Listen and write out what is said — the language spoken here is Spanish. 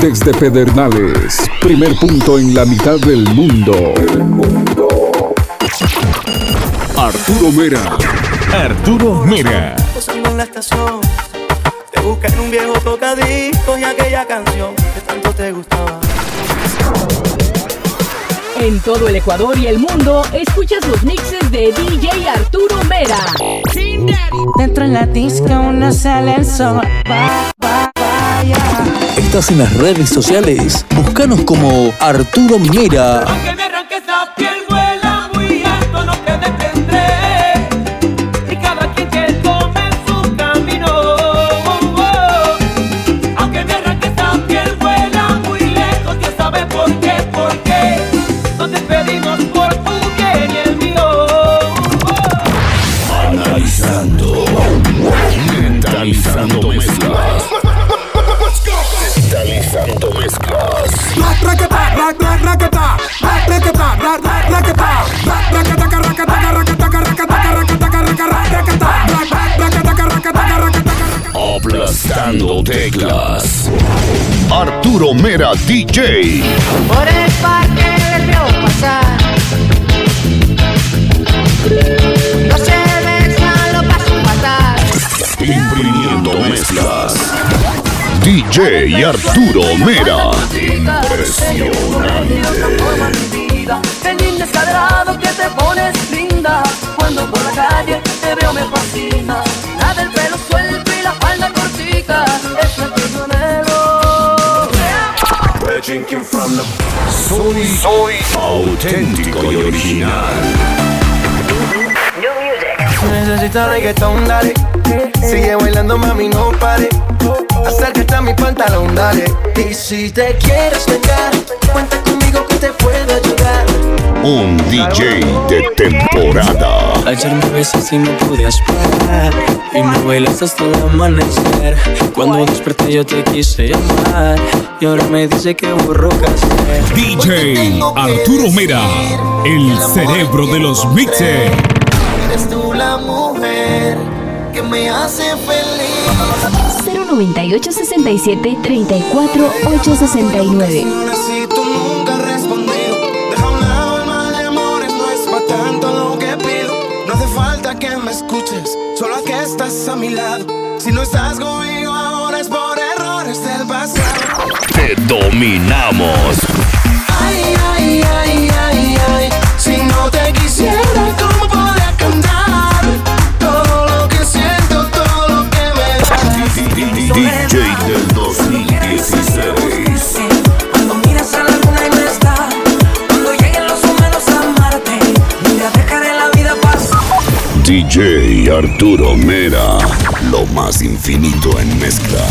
desde Pedernales, primer punto en la mitad del mundo. Arturo Mera. Arturo Mera. Posando en la estación, te busca en un viejo tocadiscos y aquella canción que tanto te gustaba. En todo el Ecuador y el mundo, escuchas los mixes de DJ Arturo Mera. Dentro en la disco no sale el sol. Estás en las redes sociales. Búscanos como Arturo Mera. Aplastando teclas. Arturo Mera DJ. Por el parque les veo pasar. No se besan, lo paso fatal. Imprimiendo mezclas. DJ Arturo Mera. Impresionante. Qué lindo descaderado que te pones linda. Cuando por la calle te veo me fascina. Soy, soy auténtico y original. Necesito reggaetón, dale. Sigue bailando, mami, no pare. Acércate a mi pantalón, dale. Y si te quieres vengar, Un DJ de temporada. Ayer me besaste y no podías parar Y me bailaste hasta el amanecer Cuando desperté yo te quise llamar Y ahora me dice que borró hacer DJ Arturo Mera, el cerebro de los mixes. Eres tú la mujer que me hace feliz. 098 67 34 869. Solo que estás a mi lado. Si no estás conmigo ahora es por errores del pasado. Te dominamos. Ay, ay, ay, ay, ay. Si no te quisiera, ¿cómo podría cantar? Todo lo que siento, todo lo que me da. DJ del 2016. DJ Arturo Mera. Lo más infinito en mezclar.